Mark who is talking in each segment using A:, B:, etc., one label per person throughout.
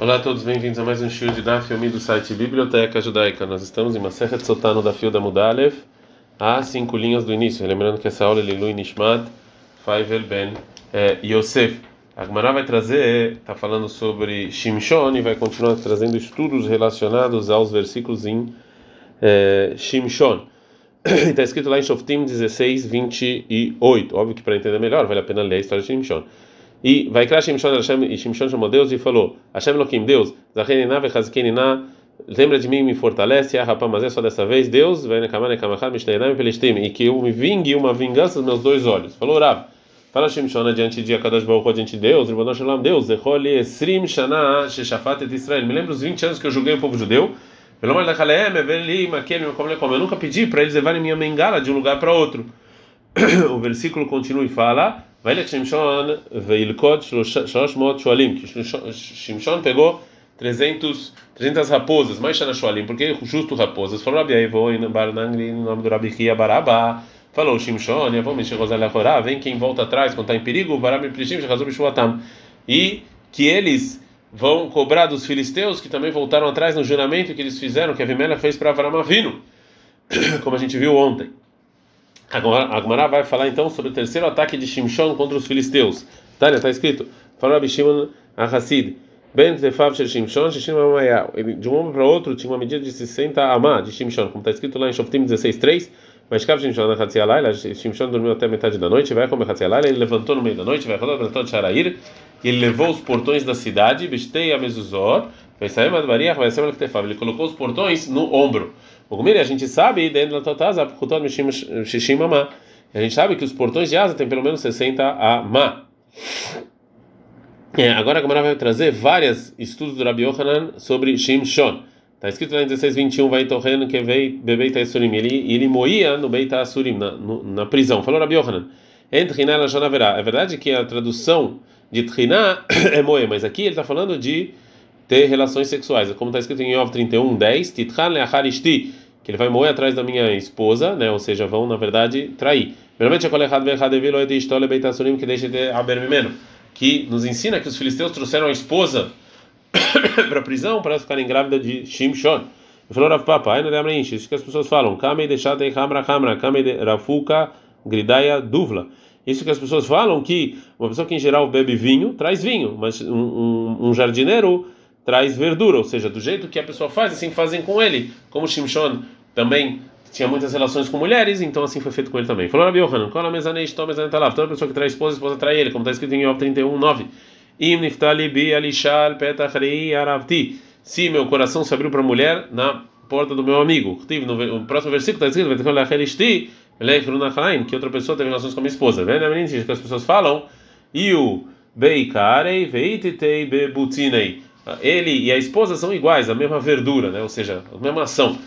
A: Olá a todos, bem-vindos a mais um show de Daf Yomi do site Biblioteca Judaica. Nós estamos em Masechet Sotano da Fio da Mudalev, a cinco linhas do início. Lembrando que essa aula é Lilu Nishmat Faivel Ben é, Yosef. A vai trazer, está falando sobre Shimshon e vai continuar trazendo estudos relacionados aos versículos em é, Shimshon. Está escrito lá em Shoftim 16, 28. Óbvio que para entender melhor vale a pena ler a história de Shimshon. E vai criar Shimshon, Hashem, e Shimshon chamou Deus e falou: Hashem Elohim, Deus, Zachenina vechazkenina, lembra de mim me fortalece, ah, rapaz, mas é só dessa vez, Deus, vai nekamar nekamachad mishneinam pelestim, e que eu me vingue uma vingança dos meus dois olhos. Falou Rav. Fala Shimshon adiante de Akadosh Baruch adiante de Deus, Ribono Shalom, Deus, Zecholi Esrim Shana Sheshafat et Israel. Me lembro os 20 anos que eu julguei o povo judeu. Pelo menos eu nunca pedi para eles levarem minha mengala de um lugar para outro. o versículo continua e fala: Vai Shimshon veilkot shloshmot shualim. Que Shimshon pegou 300, 300 raposas, mais Shana shualim, porque justo raposas. Falou Rabi Aivo em Barnangli, no nome do Rabi Kia Barabá. Falou Shimshon, Yavô Meshir Rosalha Korá, vem quem volta atrás quando está em perigo, Barabi Prishim, Shachazub Shuatam. E que eles vão cobrar dos filisteus que também voltaram atrás no juramento que eles fizeram, que a Vimela fez para Avram Avinu, como a gente viu ontem. Agora, a Agmará vai falar então sobre o terceiro ataque de Shimshon contra os filisteus. Tânia, está escrito: Falou Rabi Shimon Ahassid. Ben Tefav Shel Shimshon, Shishim De um homem para outro tinha uma medida de 60 amá de Shimshon, como está escrito lá em Shoftim 16:3. Mas Kav Shimshon na Hatzialayla, Shimshon dormiu até metade da noite, vai comer Hatzialayla, ele levantou no meio da noite, vai rodar levantou de Sharair, e ele levou os portões da cidade, Bestei a Mezuzor, vai sair Madbariah, vai sair ele colocou os portões no ombro. O Gumiri, a gente sabe, dentro da a gente sabe que os portões de asa têm pelo menos 60 amá. É, agora a Gamara vai trazer vários estudos do Rabi Yohanan sobre Shimshon. Está escrito lá em 16:21 vai torrendo que veio bebei Taisurim. Ele ele moía no Beit Asurim na, na prisão. Falou Rabi Yohanan. Entriná la verá. É verdade que a tradução de triná é moer, mas aqui ele está falando de ter relações sexuais. Como está escrito em Yov 31:10, titchan leacharishti, que ele vai moer atrás da minha esposa, né? Ou seja, vão na verdade trair. Que nos ensina que os filisteus trouxeram a esposa para a prisão para ficarem grávidas de Shimshon. Ele falou Rav Papa, aí não isso que as pessoas falam, Kamei deixate hamra hamra, Kamei rafuka gridaya duvla. Isso que as pessoas falam que uma pessoa que em geral bebe vinho traz vinho, mas um, um, um jardineiro traz verdura, ou seja, do jeito que a pessoa faz, assim fazem com ele. Como Shimshon também tinha muitas relações com mulheres, então assim foi feito com ele também. Falou Rabi Yohanan, qual a mezanei, toma mezanei talav. Toda pessoa que traz esposa, esposa trai ele, como está escrito em Yov 31, 9. Im niftali bi alishal petachrei aravti. Se meu coração se abriu para a mulher na porta do meu amigo. No próximo versículo está escrito: que outra pessoa teve relações com a minha esposa. Que as pessoas falam: Iu beikarei veititei bebutinei. Ele e a esposa são iguais, a mesma verdura, né? ou seja, a mesma ação.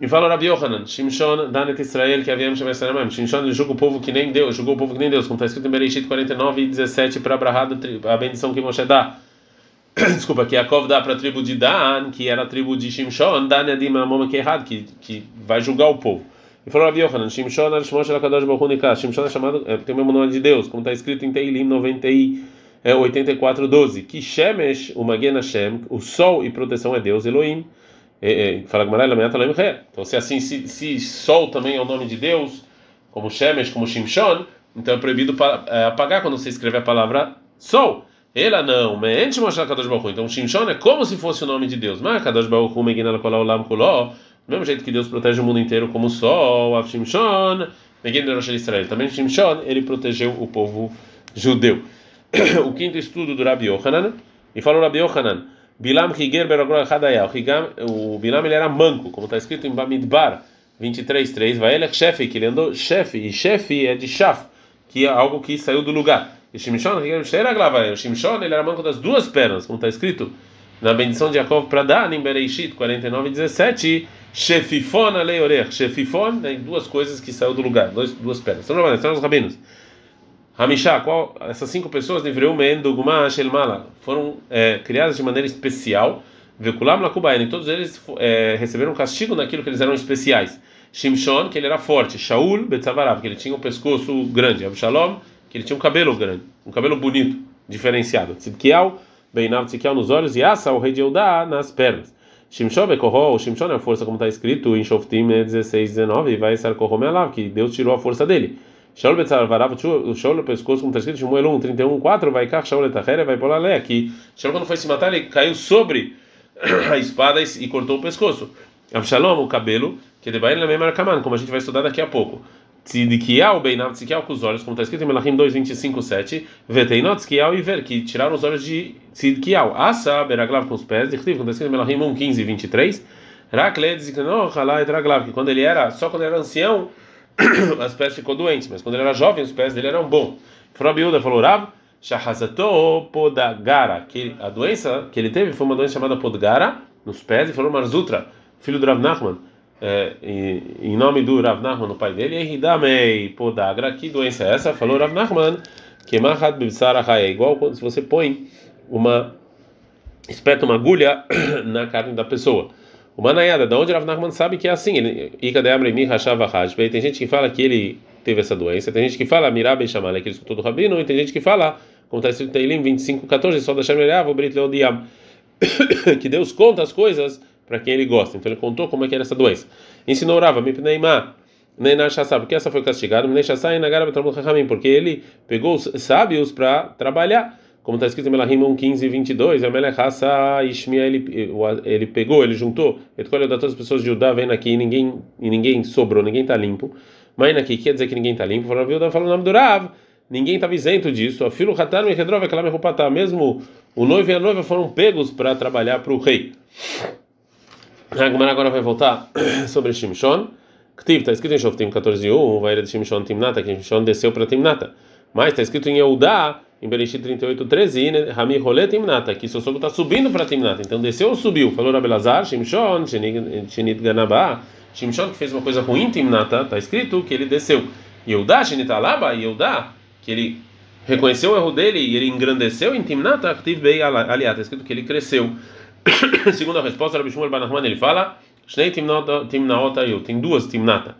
A: E fala Rabi Yohanan, Shimshon Danet Israel, que havia Shemessanamam. Shimshon julga o povo que nem Deus, julgou o povo que nem Deus, como está escrito em Bereshit 49 e 17 para Abraham, a bendição que Moshe dá. Desculpa, que Yaakov dá para a tribo de Dan, que era a tribo de Shimshon, Dan Yadim Amom que é errado, que, que vai julgar o povo. E falou Rabi Yohanan, Shimshon Arshmosh Elakadosh Baruch Shimshon é chamado, é, tem o mesmo nome de Deus, como está escrito em Teilim 90 é, 84, 12, que Shemesh, o Magen Hashem, o sol e proteção é Deus, Elohim. É, é, fala Então, se assim, se, se Sol também é o nome de Deus, como Shemesh, como Shimshon, então é proibido é, apagar quando você escreve a palavra Sol. Ela não, mente mostrar Kadosh Baruch Então, Shimshon é como se fosse o nome de Deus. Mas Kadosh Baruch Hu Meginal Kol Olam Kuló, do mesmo jeito que Deus protege o mundo inteiro como o Sol, Av Shimshon, Rosh Israel. Também Shimshon, ele protegeu o povo judeu. o quinto estudo do Rabi Yohanan, e falou Rabi Yohanan, Bilam Higer Berogro Hadaya. O Bilam ele era manco, como está escrito em Bamidbar 23:3. Vai ele chefe, que ele andou chefe, e chefe é de chaf, que é algo que saiu do lugar. E Shimshon, o Shimshon ele era manco das duas pernas, como está escrito na bendição de Jacob para dar em Bereishit 49:17. Shefifon aleorech. Shefifon tem duas coisas que saiu do lugar, duas, duas pernas. Então, estão os rabinos. Hamishá, qual essas cinco pessoas foram é, criadas de maneira especial. Vekulam Lakubayan, todos eles é, receberam castigo naquilo que eles eram especiais. Shimshon, que ele era forte. Shaul Betzavarav, que ele tinha um pescoço grande. Absalom, que ele tinha um cabelo grande, um cabelo bonito, diferenciado. Tzidkiel, Beinav Tzikiel nos olhos e Asa, o rei de Eudá, nas pernas. Shimshon Bekorro, Shimshon é a força, como está escrito em Shoftim 16, 19, e vai ser Korro Mealav, que Deus tirou a força dele. Shaul Betzar Varav, o Shaul pescoço, como está escrito Shmuel 1, 31, 4, vai cá, Shaul Etachere, vai pular Lé, que Shaul quando foi se matar, ele caiu sobre a espada e cortou o pescoço. Avshalom, o cabelo, que de Bain Lamem Arkaman, como a gente vai estudar daqui a pouco. Tzidkiel, Beinav Tzidkiel com os olhos, como está escrito em Melachim 2, 25, 7. Veteinot Tzidkiel e Ver, que tiraram os olhos de Tzidkiel. Asa, Beraglav com os pés, de como está escrito em Melachim 1, 15 23. Rakle, Tzidkiel, Halá e Traglav, que quando ele era, só quando ele era ancião, as pés ficou doentes, mas quando ele era jovem, os pés dele eram bons. Frobiuda falou, Rav, Shahazato Podagara, que a doença que ele teve foi uma doença chamada Podgara, nos pés, e falou Marzutra, filho do Rav Nachman é, em nome do Rav Nachman, o pai dele, Ehidamei Podagra, que doença é essa? Falou Rav Nachman, que Mahat é igual quando se você põe uma, espeta uma agulha na carne da pessoa. O Manayada, da onde Rav Nachman sabe que é assim? Ele, tem gente que fala que ele teve essa doença, tem gente que fala Mirabei Shamalek, que ele escutou do Rabino, e tem gente que fala, como está escrito em Teilim 25, 14, só o Brit Leodiam, que Deus conta as coisas para quem ele gosta. Então ele contou como é que era essa doença. Ensinou Rava, Mipneimá, porque essa foi castigada, porque ele pegou os sábios para trabalhar. Como está escrito em Melahim 1, 15 e 22, ele, ele pegou, ele juntou, ele escolheu da todas as pessoas de Judá, vendo aqui, e ninguém, e ninguém sobrou, ninguém está limpo. Mas aqui quer dizer que ninguém está limpo, falou, viu, falou o nome do Rav, ninguém estava isento disso. A filho Hatar me redrova, aquela me mesmo o noivo e a noiva foram pegos para trabalhar para o rei. Agora vai voltar sobre Shimshon. Ktiv, está escrito em Shoftim 14.1, vai de Shimshon Timnata, que Shimshon desceu para Timnata. Mas está escrito em Eudá, em Bereshit 38.13, Rami Rolê Timnata, que seu sogro está subindo para Timnata. Então desceu ou subiu? Falou Rabelazar, Shimshon, Shenit Ganabá. Shimshon que fez uma coisa ruim Timnata, está escrito que ele desceu. Eudá, Shenit Alaba, Eudá, que ele reconheceu o erro dele e ele engrandeceu em Timnata, Ktiv Bei Aliat, está escrito que ele cresceu. Segunda resposta, Rabi Shmuel Banachman, ele fala, Shnei timnaota eu, tem duas timnata.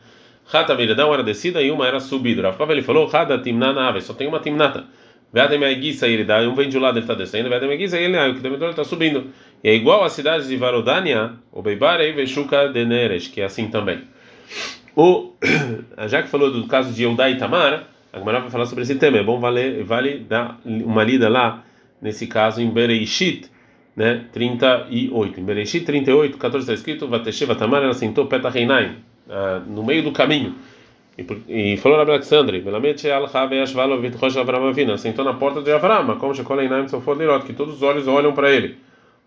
A: Hata viradão era descida e uma era subida. Rav ele falou, Hada timnana ave, só tem uma timnata. Veadem a guisa ele dá, um vem de um lado ele está descendo, veadem a guisa ele, o que também ele está subindo. E é igual a cidade de Varodania, o Beibare e Veshuka de Neres, que é assim também. O, já que falou do caso de Eudá e Tamar, a Gemara vai falar sobre esse tema. É bom vale, vale dar uma lida lá, nesse caso em Bereishit, né, 38. Em Bereshit 38, 14 está escrito: Vatesheva Tamar, ela sentou Peta Reinaim, no meio do caminho. E, e falou Rabi Alexandre: Belamete al-Habe Ashvalo Vitchosh Avram Avina, sentou na porta de Avram, como Shekol Einaim Sofor Lirot, que todos os olhos olham para ele.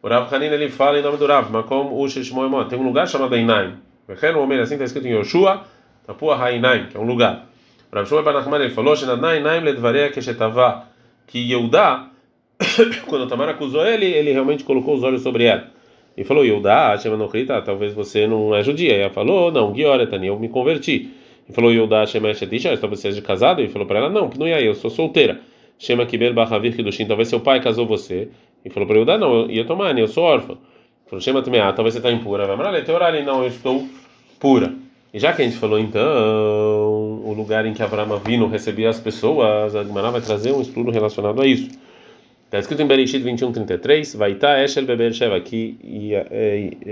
A: O Rav Hanin ele fala em nome do Rav, Makom Ush Moemot, tem um lugar chamado Einaim. Vechen o homem assim está escrito em Yoshua, Tapua Hainaim, que é um lugar. O Rav Shmuel Banachman ele falou: Shenadna Einaim Ledvarei Keshetavá, que Yehudá quando Tamar acusou ele, ele realmente colocou os olhos sobre ela. E falou, Yodá, Shemanokrita, talvez você não é judia. E ela falou, não, Gioretani, eu me converti. E falou, Yodá, Shemeshetisha, talvez você seja casado. E falou para ela, não, não é eu sou solteira. Shema Kiber Bahavir Kidushin, talvez seu pai casou você. E falou para Yodá, não, eu tomar, eu sou órfã. Falou, Shema Tmea, talvez você está impura. Vai falar, Teorali, não, eu estou pura. E já que a gente falou então o lugar em que Avraham Avinu recebia as pessoas, a Gemara vai trazer um estudo relacionado a isso. Está escrito em Bereshit 21, 33, vai estar Eshel Beber Sheva, que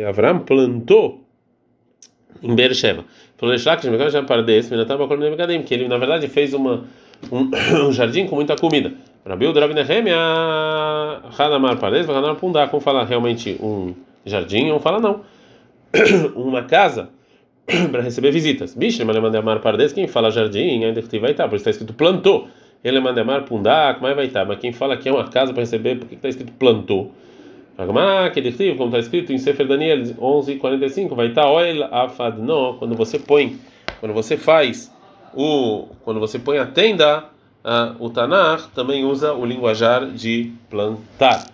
A: Avram plantou em Beersheba. Que ele na verdade fez uma, um, um jardim com muita comida. Rabiu Drabi Nehemia, Hanamar Pardes, Hanamar Pundá, como fala realmente um jardim, ou fala não. uma casa para receber visitas. Bicho, mas Amar Pardes, quem fala jardim, ainda que vai estar, por isso está escrito plantou. Ele mandamar pundak, mas vai estar. Mas quem fala que é uma casa para receber, por que está escrito plantou? Como está escrito em Sefer Daniel 11:45, vai estar oil afadno, quando você põe, quando você faz o, quando você põe a tenda, uh, o Tanar também usa o linguajar de plantar.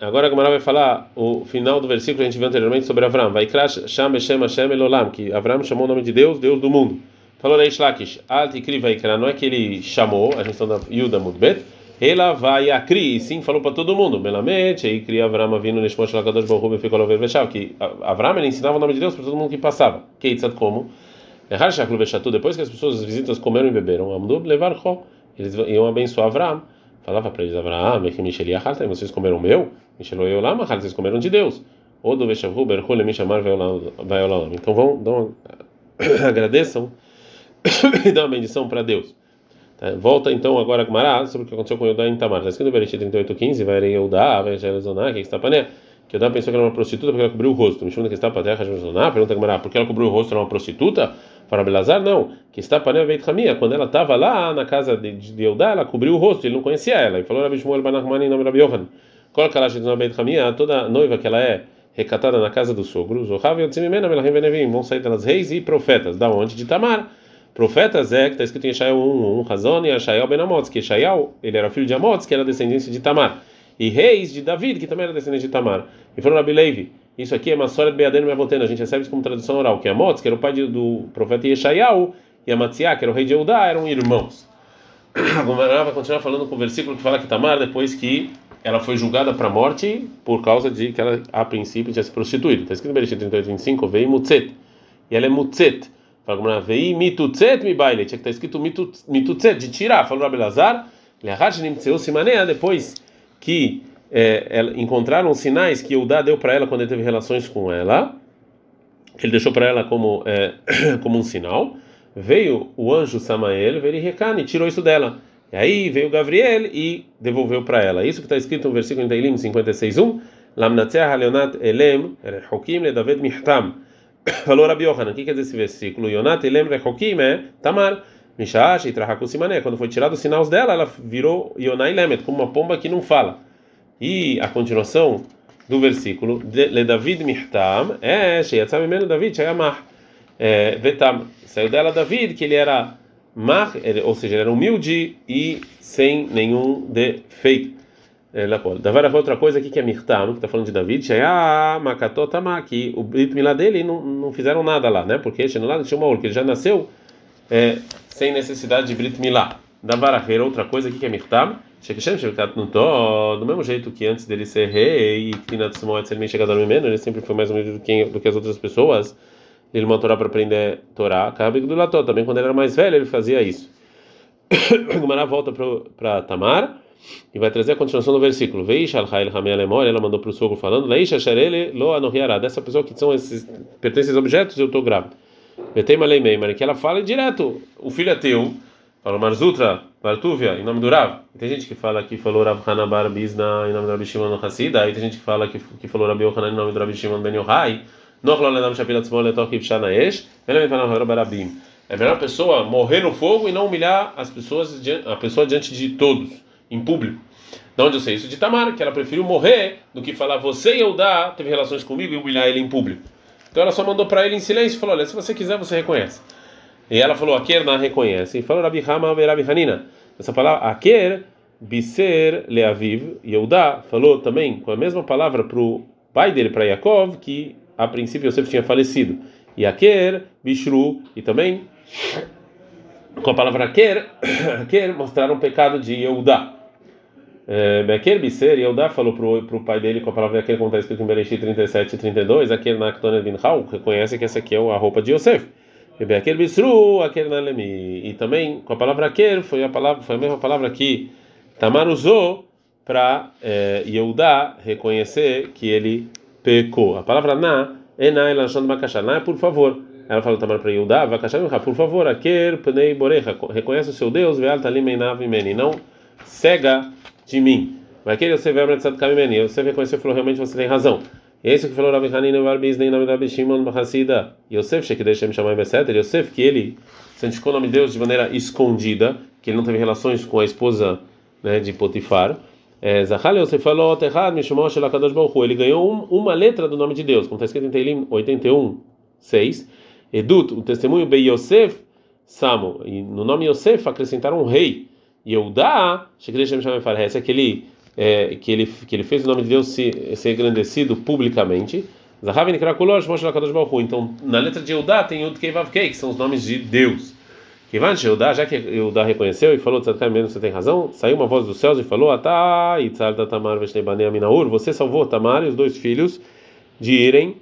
A: Agora a Gamara vai falar o final do versículo que a gente viu anteriormente sobre Avram. Vai crash Sham Hashem Hashem Elolam, que Avram chamou o nome de Deus, Deus do mundo. Falou Reish Lakish, Alt Ikri Vaikra, não é que ele chamou, a gente está da Yuda Mudbet, ela vai a Kri, sim, falou para todo mundo, Melamet, aí cria Avram vindo neste monte Lakadosh Baruch ficou lá Vechav, que Avram ele ensinava o nome de Deus para todo mundo que passava. Keitzat como? Errar Shaklu Vechatu, depois que as pessoas visitas comeram e beberam, Amdu Levar eles iam abençoar Avram, falava para eles, Abraão, vocês comeram meu? vocês comeram de Deus. Ou do Veshavru, Berhul, Mishamar, Vaiolam. Então vão, dão, agradeçam e dão uma bendição para Deus. Tá? Volta então agora a Gmará sobre o que aconteceu com Yodá em Tamar. Está escrito no Bereshit 38:15, vai Yodá, vai Jelezoná, que está pané. Que Yodá pensou que era uma prostituta porque ela cobriu o rosto. Me chama que está terra, Jelezoná, pergunta Gmará, por que ela cobriu o rosto era uma prostituta? Para Belazar, não. Que está pané, Beit Hamia. Quando ela estava lá na casa de, de Yodá, ela cobriu o rosto, ele não conhecia ela. E falou Rabi Shmuel Banachmani em nome de Rabi Yohan. Coloca ela no Beit Hamia, toda noiva que ela é recatada na casa do sogro, Zohav e Otzimimena, Melahim Venevim, vão sair delas reis e profetas. Da onde? De Tamar. Profetas é que está escrito em Yeshayahu 1, 1 Razon e Yeshayahu Ben Amotz, que Yeshayahu, ele era filho de Amotz, que era descendente de Tamar. E reis de David, que também era descendente de Tamar. E foram Rabi Levi. Isso aqui é história de Beadeno Mevotena, a gente recebe isso como tradução oral, que Amotz, que era o pai do profeta Yeshayahu, e Amatsiah, que era o rei de Eudá, eram irmãos. Agora vai continuar falando com o versículo que fala que Tamar, depois que ela foi julgada para a morte por causa de que ela, a princípio, tinha se prostituído. Está escrito em Bereshit 38, 25, veio Mutzet. E ela é Mutzet. Fala veio Mitutzet mi baile. Tinha que estar escrito Mitutzet, de tirar. Falou Rabi Lazar. Depois que é, encontraram sinais que Eudá deu para ela quando ele teve relações com ela, ele deixou para ela como, é, como um sinal, veio o anjo Samael, veio e tirou isso dela. E aí veio Gabriel e devolveu para ela. Isso que está escrito no versículo em Teilim 56:1, Lamnatzeah Leonat Elem Rehokim le David Mihtam. Falou Rabi Yohanan, o que quer dizer esse versículo? Yonat Elem Rehokim é Tamar. Mishash e Trahakusimané. Quando foi tirado os sinais dela, ela virou Yonai Lemet, como uma pomba que não fala. E a continuação do versículo, Le David Mihtam, é Sheyatzam Mimeno David Shayamah. Vetam, saiu dela David, que ele era mar, ou seja, ele era humilde e sem nenhum defeito. Davar é outra coisa aqui que é Mirtam, que está falando de David, ah, Makatotama, que o Brit Milá dele não, não fizeram nada lá, né? Porque Shenolad Shemaul, que ele já nasceu é, sem necessidade de Brit Milá. Davar outra coisa aqui que é Mirtam, Shekeshem Shekat do mesmo jeito que antes dele ser rei e Tinat Shmoet Selmin Chegador Mimeno, ele sempre foi mais humilde do que, do que as outras pessoas ele uma Torá para aprender Torá, cabe do Lató. Também quando ele era mais velho, ele fazia isso. Gumará volta para Tamar e vai trazer a continuação do versículo. Veisha al-Hail Hamei ela mandou para o sogro falando: Leisha Sharele lo anohiará. Dessa pessoa que são esses, pertencem esses objetos, eu estou grávida. Betei Malei mas que ela fala direto: o filho é teu. Fala Marzutra, Bartuvia, em nome do Rav. Tem gente que fala que falou Rav Hanabar Bizna em nome do Rabi Shimon no Hassida. Aí tem gente que fala que, que falou Rabi Yohanan em nome do Rabi Shimon Ben Yohai. É melhor a pessoa morrer no fogo e não humilhar as pessoas, a pessoa diante de todos, em público. De onde eu sei isso? De Tamar, que ela preferiu morrer do que falar você e eu dá, teve relações comigo e humilhar ele em público. Então ela só mandou para ele em silêncio e falou: Olha, se você quiser, você reconhece. E ela falou: Aker na reconhece. E falou Rabi Hama Rabi Hanina. Essa palavra, Aker, Biser, Leaviv, Yehudá, falou também com a mesma palavra para o pai dele, para Yaakov, que a princípio Yosef tinha falecido. E Aker, Bishru, e também com a palavra Aker, Aker mostraram o pecado de Yehudá. Beker Biser, Yehudá falou para o pai dele com a palavra Aker, como está escrito em Bereshit 37 e 32, Aker Naktonet Bin Hau, reconhece que essa aqui é a roupa de Yosef. Beker Bisru, Aker Nalemi. E também com a palavra Aker, foi a, palavra, foi a mesma palavra que Tamar usou para eh, Yehudá reconhecer que ele pecou. A palavra na é na elashon bakashá. Na é por favor. Ela falou também para Yudá, bakashá por favor, aker pnei borecha, reconhece o seu Deus, veal talim einav imeni, não cega de mim. Vai querer você ver a kamimeni. Você reconheceu e falou realmente você tem razão. Esse que falou Rabi Hanina Barbiz nem nome Rabi Shimon Bahassida. Yosef Shekideshem Shammai Beseter. Yosef que ele santificou o nome de Deus de maneira escondida, que ele não teve relações com a esposa né, de Potifar. Zachal Yosef falou Terrad Mishumah Shelakadosh Baruch Ele ganhou um, uma letra do nome de Deus, como está escrito em Teilim 81, 6. Edut, o testemunho Be Yosef Samo. E no nome Yosef acrescentaram um rei. Yehudá, é que ele, é, que, ele, que ele fez o nome de Deus ser, engrandecido publicamente. Então, na letra de Yehudá tem Yud Keivav Kei, que são os nomes de Deus. Kivan Eudá, já que Eudá reconheceu e falou, mesmo você tem razão, saiu uma voz dos céus e falou, Atá, Itzar da Tamar Veshnebane Aminaur, você salvou Tamar e os dois filhos de irem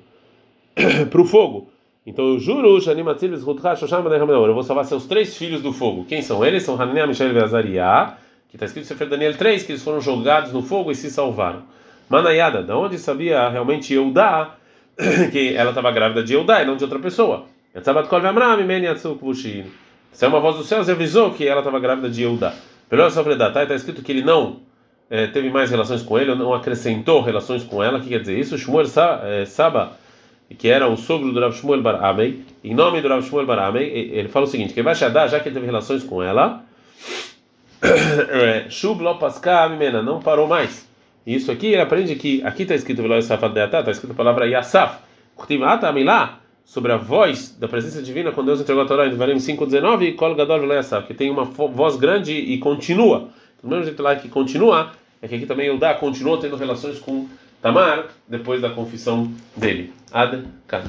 A: para o fogo. Então eu juro, eu vou salvar seus três filhos do fogo. Quem são eles? São Hananiah, Mishael e Azariah, que está escrito em Sefer Daniel 3, que eles foram jogados no fogo e se salvaram. Manayada, da onde sabia realmente Eudá que ela estava grávida de Eudá e não de outra pessoa? Se é uma voz dos céus, avisou que ela estava grávida de Eudá. Pelo está escrito que ele não é, teve mais relações com ele, não acrescentou relações com ela. O que quer dizer isso? Shmuel é, Saba, que era o sogro do Rav Shmuel Bar Amei, em nome do Rav Shmuel Bar Amei, ele fala o seguinte: que vai já que ele teve relações com ela, Shub lo não parou mais. Isso aqui ele aprende que aqui está escrito Veloy Safat Deatá, está escrito a palavra Yasaf. Kurtimata Amilá, sobre a voz da presença divina quando Deus entregou a Torá em Devarim 5:19 e Kol Gadol Veloy Yasaf, que tem uma voz grande e continua. Do mesmo jeito lá que continua, é que aqui também Eudá continuou tendo relações com Tamar depois da confissão dele. Ad Kan.